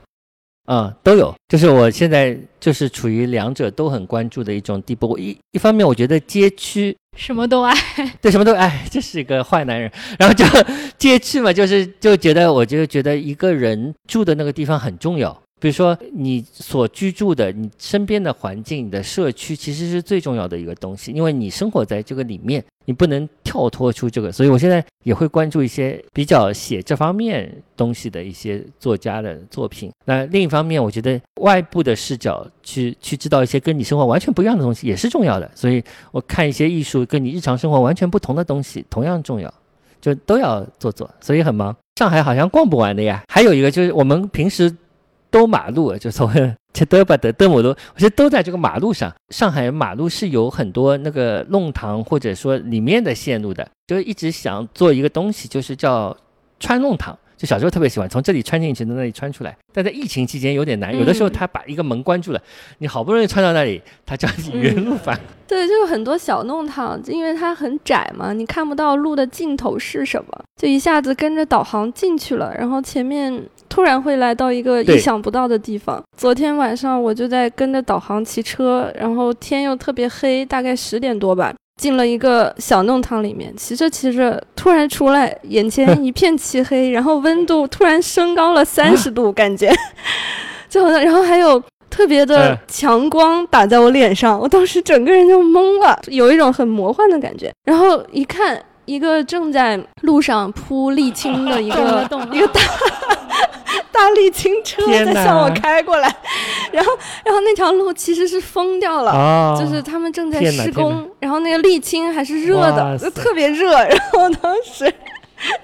Speaker 4: 嗯，都有，就是我现在就是处于两者都很关注的一种地步。我一一方面，我觉得街区
Speaker 3: 什么都爱。
Speaker 4: 对什么都爱，这是一个坏男人。然后就街区嘛，就是就觉得，我就觉得一个人住的那个地方很重要。比如说你所居住的、你身边的环境、你的社区，其实是最重要的一个东西，因为你生活在这个里面，你不能跳脱出这个。所以我现在也会关注一些比较写这方面东西的一些作家的作品。那另一方面，我觉得外部的视角去去知道一些跟你生活完全不一样的东西也是重要的。所以我看一些艺术跟你日常生活完全不同的东西同样重要，就都要做做，所以很忙。上海好像逛不完的呀。还有一个就是我们平时。兜马路，就所谓切德巴的德姆路，我觉得都在这个马路上。上海马路是有很多那个弄堂，或者说里面的线路的，就一直想做一个东西，就是叫穿弄堂。就小时候特别喜欢从这里穿进去，从那里穿出来。但在疫情期间有点难，有的时候他把一个门关住了，你好不容易穿到那里，他叫你原路返。
Speaker 1: 对，就有很多小弄堂，因为它很窄嘛，你看不到路的尽头是什么，就一下子跟着导航进去了，然后前面突然会来到一个意想不到的地方。昨天晚上我就在跟着导航骑车，然后天又特别黑，大概十点多吧。进了一个小弄堂里面，骑着骑着，突然出来，眼前一片漆黑，*laughs* 然后温度突然升高了三十度，*laughs* 感觉 *laughs* 就好像，然后还有特别的强光打在我脸上，我当时整个人就懵了，有一种很魔幻的感觉。然后一看，一个正在路上铺沥青的一个一个大。*laughs* 大沥青车在向我开过来，然后，然后那条路其实是封掉了，就是他们正在施工，然后那个沥青还是热的，就特别热，然后当时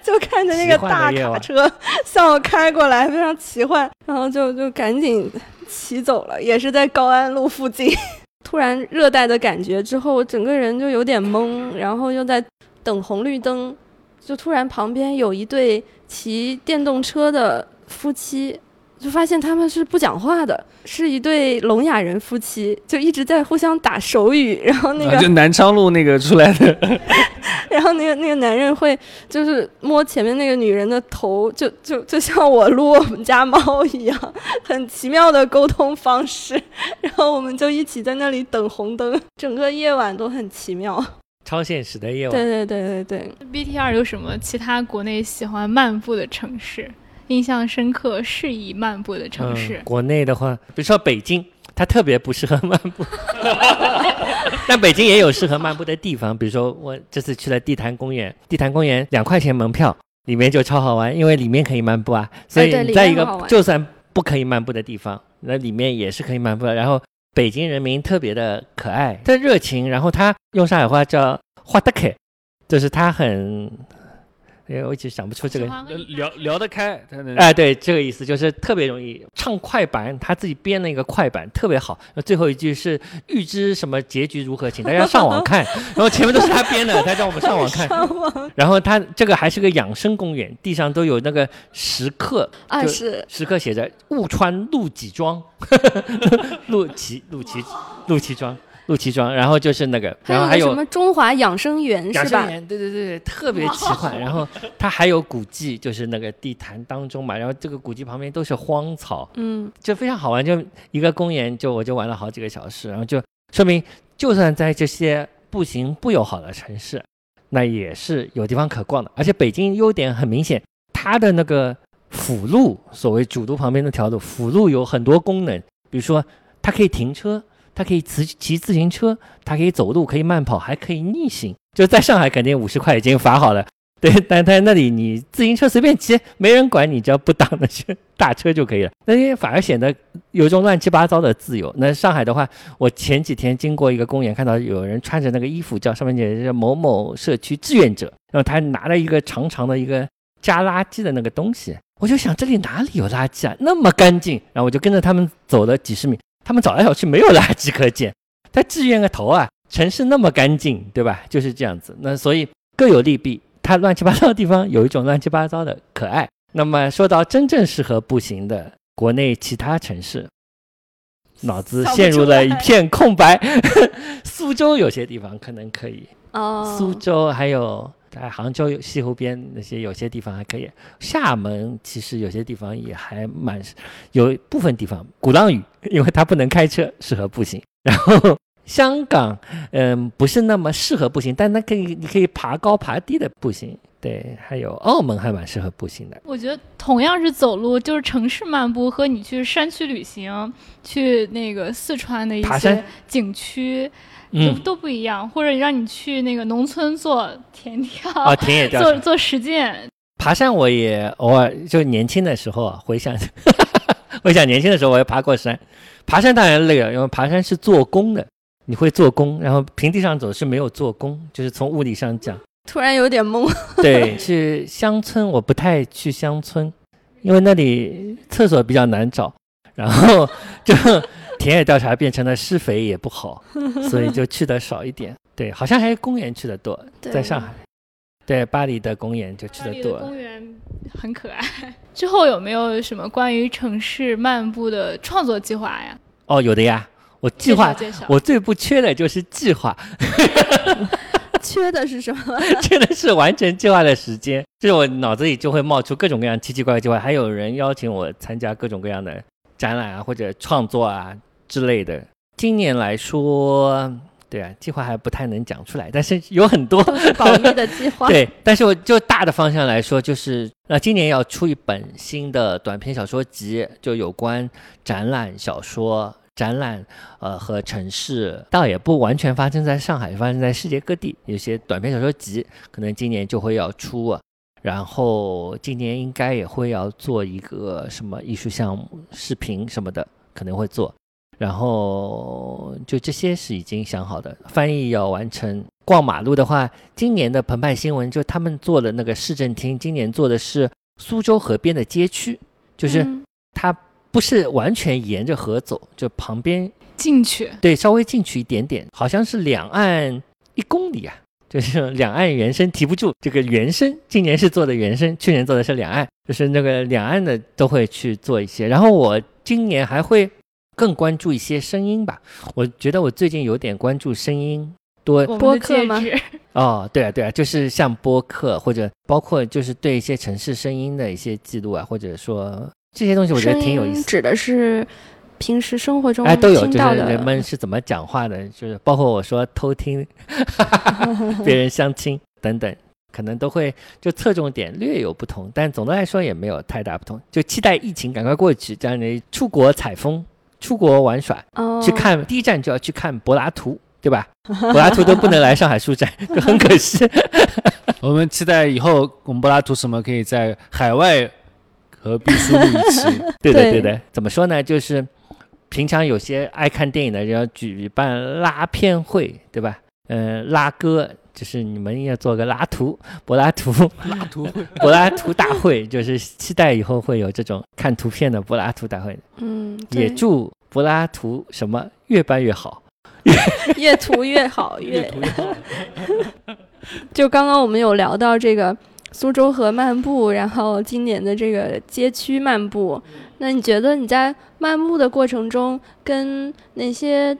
Speaker 1: 就看着那个大卡车向我开过来，非常奇幻，然后就就赶紧骑走了，也是在高安路附近，突然热带的感觉之后，我整个人就有点懵，然后又在等红绿灯，就突然旁边有一对骑电动车的。夫妻就发现他们是不讲话的，是一对聋哑人夫妻，就一直在互相打手语。*laughs* 然后那个
Speaker 2: 就南昌路那个出来的，*laughs*
Speaker 1: 然后那个那个男人会就是摸前面那个女人的头，就就就像我撸我们家猫一样，*laughs* 很奇妙的沟通方式。然后我们就一起在那里等红灯，整个夜晚都很奇妙，
Speaker 4: 超现实的夜晚。
Speaker 1: 对对对对对。
Speaker 3: B T R 有什么其他国内喜欢漫步的城市？印象深刻、适宜漫步的城市。
Speaker 4: 国内的话，比如说北京，它特别不适合漫步。*laughs* 但北京也有适合漫步的地方，比如说我这次去了地坛公园，地坛公园两块钱门票，里面就超好玩，因为里面可以漫步啊。所以在一个就算不可以漫步的地方，那里面也是可以漫步的。然后北京人民特别的可爱、的热情，然后他用上海话叫“花得开”，就是他很。因为我一直想不出这个
Speaker 2: 聊聊得开，
Speaker 4: 哎，对，这个意思就是特别容易唱快板，他自己编了一个快板，特别好。那最后一句是预知什么结局如何，请大家上网看。*laughs* 然后前面都是他编的，他叫我们上网看。然后他这个还是个养生公园，地上都有那个石刻，
Speaker 1: 啊是
Speaker 4: 石刻写着“勿穿露脊装 *laughs* ”，露脐露脐露脐装。陆奇庄，然后就是那个，然后还有
Speaker 1: 什么中华养生园是吧？
Speaker 4: 对对对，特别奇幻。*laughs* 然后它还有古迹，就是那个地坛当中嘛。然后这个古迹旁边都是荒草，嗯，就非常好玩。就一个公园，就我就玩了好几个小时。然后就说明，就算在这些步行不友好的城市，那也是有地方可逛的。而且北京优点很明显，它的那个辅路，所谓主路旁边那条路，辅路有很多功能，比如说它可以停车。它可以骑骑自行车，它可以走路，可以慢跑，还可以逆行。就在上海，肯定五十块已经罚好了。*laughs* 对，但在那里你自行车随便骑，没人管你，只要不挡那些大车就可以了。*laughs* 那些反而显得有一种乱七八糟的自由。那上海的话，我前几天经过一个公园，看到有人穿着那个衣服，叫上面写着某某社区志愿者，然后他拿了一个长长的一个加垃圾的那个东西，我就想这里哪里有垃圾啊？那么干净。然后我就跟着他们走了几十米。他们找来找去没有垃圾可捡，*laughs* 他志愿个头啊！城市那么干净，对吧？就是这样子。那所以各有利弊，它乱七八糟的地方有一种乱七八糟的可爱。那么说到真正适合步行的国内其他城市，脑子陷入了一片空白。*laughs* 苏州有些地方可能可以，哦，苏州还有在杭州西湖边那些有些地方还可以，厦门其实有些地方也还蛮，有部分地方鼓浪屿，*laughs* 因为它不能开车，适合步行。然后香港，嗯，不是那么适合步行，但它可以，你可以爬高爬低的步行。对，还有澳门还蛮适合步行的。
Speaker 3: 我觉得同样是走路，就是城市漫步和你去山区旅行，去那个四川的一些景区，都
Speaker 4: 嗯，
Speaker 3: 都不一样。或者让你去那个农村做田跳，
Speaker 4: 啊，田野调，
Speaker 3: 做做实践，
Speaker 4: 爬山我也偶尔就年轻的时候啊，回想，*laughs* 回想年轻的时候我也爬过山。爬山当然累了，因为爬山是做工的，你会做工，然后平地上走是没有做工，就是从物理上讲。
Speaker 1: 突然有点懵。
Speaker 4: 对，去乡村我不太去乡村，因为那里厕所比较难找，然后就田野调查变成了施肥也不好，*laughs* 所以就去的少一点。对，好像还是公园去的多，
Speaker 1: 对
Speaker 4: 在上海。对，巴黎的公园就去
Speaker 3: 的
Speaker 4: 的多。
Speaker 3: 公园很可爱。*laughs* 之后有没有什么关于城市漫步的创作计划呀？
Speaker 4: 哦，有的呀，我计划
Speaker 3: 介绍介绍
Speaker 4: 我最不缺的就是计划，*laughs*
Speaker 1: 缺的是什么？
Speaker 4: 缺的是完成计划的时间。就是我脑子里就会冒出各种各样奇奇怪怪的计划，还有人邀请我参加各种各样的展览啊，或者创作啊之类的。今年来说，对啊，计划还不太能讲出来，但是有很多。*laughs*
Speaker 1: 保密的计划。*laughs*
Speaker 4: 对，但是我就大的方向来说，就是呃，今年要出一本新的短篇小说集，就有关展览小说、展览呃和城市，倒也不完全发生在上海，发生在世界各地。有些短篇小说集可能今年就会要出啊，然后今年应该也会要做一个什么艺术项目、视频什么的，可能会做。然后就这些是已经想好的，翻译要完成。逛马路的话，今年的澎湃新闻就他们做的那个市政厅，今年做的是苏州河边的街区，就是
Speaker 1: 嗯
Speaker 4: 它不是完全沿着河走，就旁边
Speaker 3: 进去，
Speaker 4: 对稍微进去一点点，好像是两岸一公里啊，就是两岸原声提不住这个原声，今年是做的原声，去年做的是两岸，就是那个两岸的都会去做一些。然后我今年还会更关注一些声音吧，我觉得我最近有点关注声音多
Speaker 1: 播客吗
Speaker 3: 指，*laughs*
Speaker 4: 哦，对啊，对啊，就是像播客或者包括就是对一些城市声音的一些记录啊，或者说这些东西，我觉得挺有意思。
Speaker 1: 音指的是平时生活中
Speaker 4: 哎，都有，就是
Speaker 1: 听到的
Speaker 4: 人们是怎么讲话的，*laughs* 就是包括我说偷听 *laughs* 别人相亲等等，可能都会就侧重点略有不同，但总的来说也没有太大不同。就期待疫情赶快过去，这样你出国采风、出国玩耍，
Speaker 1: 哦，
Speaker 4: 去看第一站就要去看柏拉图，对吧？*laughs* 柏拉图都不能来上海书展，*laughs* 就很可惜。*laughs*
Speaker 2: 我们期待以后我们柏拉图什么可以在海外和毕叔录一起。
Speaker 4: 对的，
Speaker 1: 对
Speaker 4: 对的。怎么说呢？就是平常有些爱看电影的人要举办拉片会，对吧？嗯、拉歌就是你们要做个拉图，*laughs* 柏拉图
Speaker 2: 拉图 *laughs*
Speaker 4: 柏拉图大会，就是期待以后会有这种看图片的柏拉图大会。
Speaker 1: 嗯，
Speaker 4: 也祝柏拉图什么越办越好。
Speaker 1: 越涂越好，越
Speaker 2: 图越好。*laughs*
Speaker 1: 就刚刚我们有聊到这个苏州河漫步，然后今年的这个街区漫步，那你觉得你在漫步的过程中，跟那些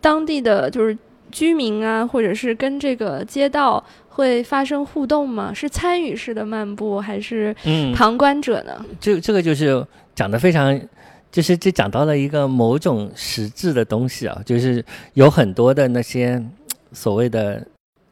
Speaker 1: 当地的就是居民啊，或者是跟这个街道会发生互动吗？是参与式的漫步，还是
Speaker 4: 嗯，
Speaker 1: 旁观者呢？
Speaker 4: 这这个就是讲的非常，就是这讲到了一个某种实质的东西啊，就是有很多的那些所谓的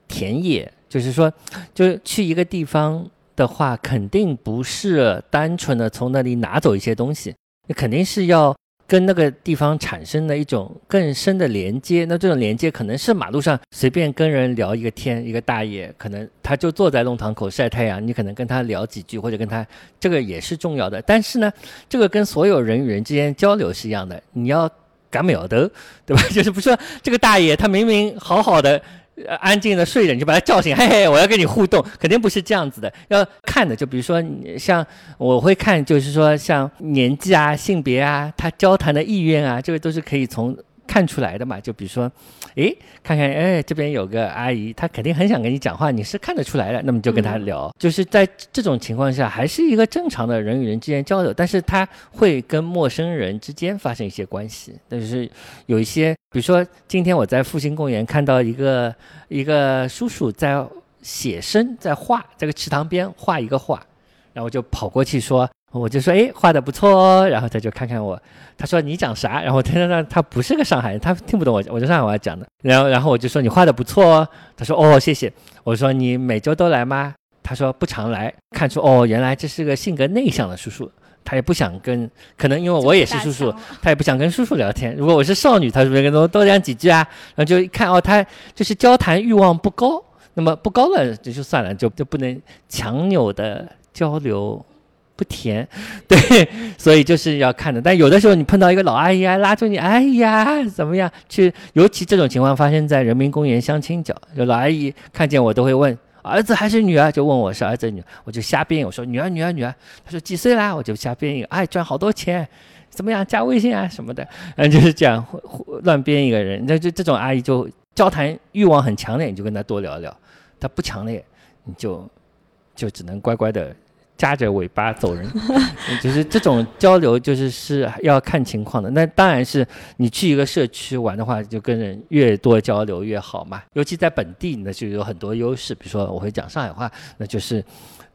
Speaker 4: 田野，就是说，就是去一个地方的话，肯定不是单纯的从那里拿走一些东西，你肯定是要。跟那个地方产生的一种更深的连接，那这种连接可能是马路上随便跟人聊一个天，一个大爷，可能他就坐在弄堂口晒太阳，你可能跟他聊几句，或者跟他这个也是重要的。但是呢，这个跟所有人与人之间交流是一样的，你要赶秒的，对吧？*laughs* 就是不是说这个大爷他明明好好的。安静的睡着，你就把他叫醒，嘿嘿，我要跟你互动，肯定不是这样子的。要看的，就比如说像我会看，就是说像年纪啊、性别啊、他交谈的意愿啊，这个都是可以从看出来的嘛。就比如说，诶，看看，哎，这边有个阿姨，她肯定很想跟你讲话，你是看得出来的，那么就跟她聊。就是在这种情况下，还是一个正常的人与人之间交流，但是他会跟陌生人之间发生一些关系。但是有一些，比如说今天我在复兴公园看到一个一个叔叔在写生在画，在个池塘边画一个画，然后我就跑过去说，我就说，哎，画的不错哦。然后他就看看我，他说你讲啥？然后我听到他他不是个上海人，他听不懂我我在上海话讲的。然后然后我就说你画的不错哦。他说哦谢谢。我说你每周都来吗？他说不常来。看出哦原来这是个性格内向的叔叔。他也不想跟，可能因为我也是叔叔，他也不想跟叔叔聊天。如果我是少女，他是不是跟多多讲几句啊？然后就一看哦，他就是交谈欲望不高，那么不高了也就算了，就就不能强扭的交流，不甜，*laughs* 对，所以就是要看的。但有的时候你碰到一个老阿姨啊，拉住你，哎呀，怎么样？去，尤其这种情况发生在人民公园相亲角，就老阿姨看见我都会问。儿子还是女儿？就问我是儿子女，我就瞎编。我说女儿女儿女儿。她说几岁啦？我就瞎编一个，哎，赚好多钱，怎么样？加微信啊什么的，嗯，就是这样乱编一个人。那就这种阿姨就交谈欲望很强烈，你就跟她多聊聊；她不强烈，你就就只能乖乖的。夹着尾巴走人，*laughs* 就是这种交流，就是是要看情况的。那当然是你去一个社区玩的话，就跟人越多交流越好嘛。尤其在本地，那就有很多优势。比如说我会讲上海话，那就是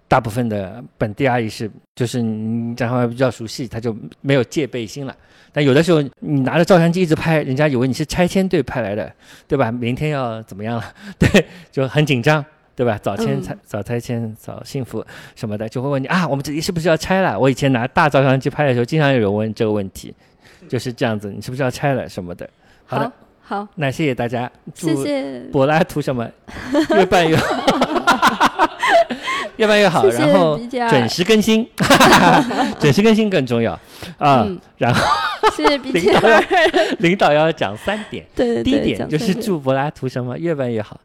Speaker 4: 大部分的本地阿姨是，就是你讲上海话比较熟悉，他就没有戒备心了。但有的时候你拿着照相机一直拍，人家以为你是拆迁队派来的，对吧？明天要怎么样了？*laughs* 对，就很紧张。对吧？早迁拆，早拆迁，早幸福什么的，就会问你啊，我们这里是不是要拆了？我以前拿大照相机拍的时候，经常有人问这个问题，就是这样子，你是不是要拆了什么的？好的，
Speaker 1: 好，
Speaker 4: 那谢谢大家，
Speaker 1: 谢谢
Speaker 4: 柏拉图什么 *laughs* 越办越好，*laughs* 越办越好，然后准时更新，*laughs* 准时更新更重要啊。然后 *laughs*
Speaker 1: 谢谢
Speaker 4: 领导，*laughs* 领导要讲三点，
Speaker 1: 对，
Speaker 4: 第一点就是祝柏拉图什么越办越好。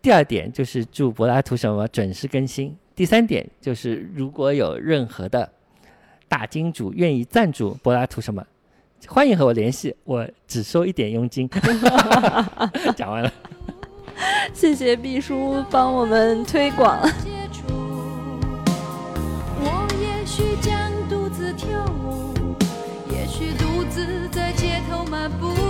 Speaker 4: 第二点就是祝柏拉图什么准时更新。第三点就是如果有任何的大金主愿意赞助柏拉图什么，欢迎和我联系，我只收一点佣金。*laughs* 讲完了，
Speaker 1: 谢谢毕叔帮我们推广。beau.